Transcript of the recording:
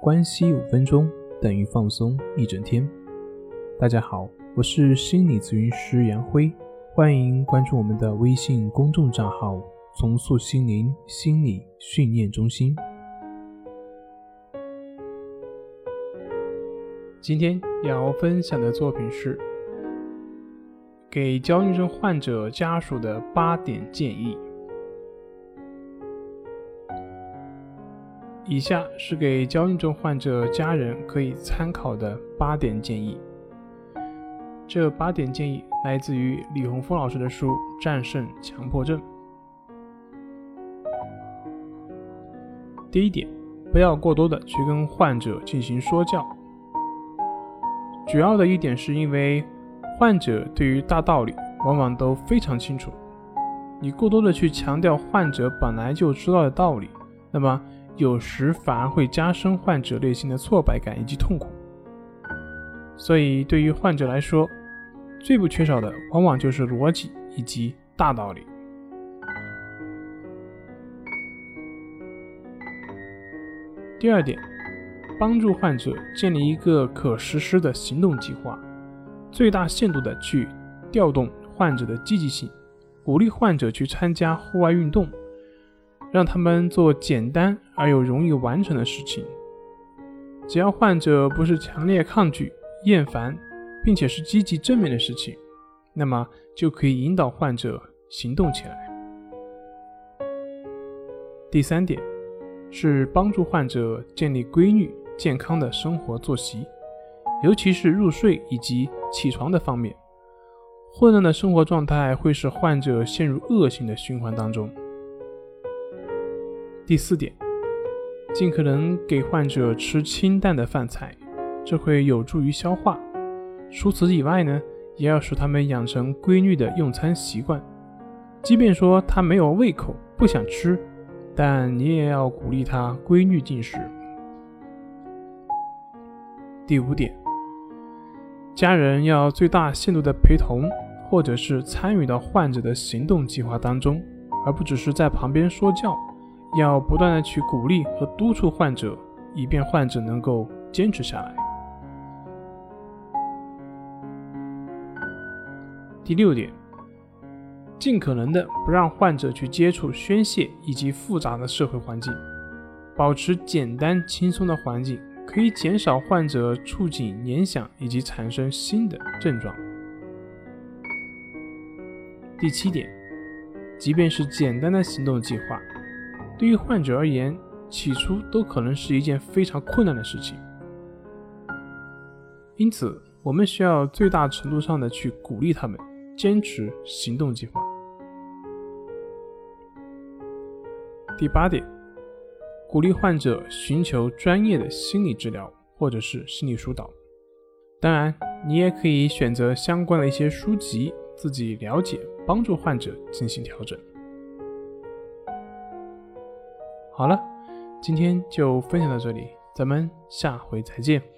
关系五分钟等于放松一整天。大家好，我是心理咨询师杨辉，欢迎关注我们的微信公众账号“重塑心灵心理训练中心”。今天要分享的作品是给焦虑症患者家属的八点建议。以下是给焦虑症患者家人可以参考的八点建议。这八点建议来自于李洪峰老师的书《战胜强迫症》。第一点，不要过多的去跟患者进行说教。主要的一点是因为患者对于大道理往往都非常清楚，你过多的去强调患者本来就知道的道理，那么有时反而会加深患者内心的挫败感以及痛苦。所以对于患者来说，最不缺少的往往就是逻辑以及大道理。第二点。帮助患者建立一个可实施的行动计划，最大限度的去调动患者的积极性，鼓励患者去参加户外运动，让他们做简单而又容易完成的事情。只要患者不是强烈抗拒、厌烦，并且是积极正面的事情，那么就可以引导患者行动起来。第三点是帮助患者建立规律。健康的生活作息，尤其是入睡以及起床的方面，混乱的生活状态会使患者陷入恶性的循环当中。第四点，尽可能给患者吃清淡的饭菜，这会有助于消化。除此以外呢，也要使他们养成规律的用餐习惯。即便说他没有胃口，不想吃，但你也要鼓励他规律进食。第五点，家人要最大限度的陪同，或者是参与到患者的行动计划当中，而不只是在旁边说教，要不断的去鼓励和督促患者，以便患者能够坚持下来。第六点，尽可能的不让患者去接触宣泄以及复杂的社会环境，保持简单轻松的环境。可以减少患者触景联想以及产生新的症状。第七点，即便是简单的行动计划，对于患者而言，起初都可能是一件非常困难的事情。因此，我们需要最大程度上的去鼓励他们坚持行动计划。第八点。鼓励患者寻求专业的心理治疗或者是心理疏导。当然，你也可以选择相关的一些书籍，自己了解，帮助患者进行调整。好了，今天就分享到这里，咱们下回再见。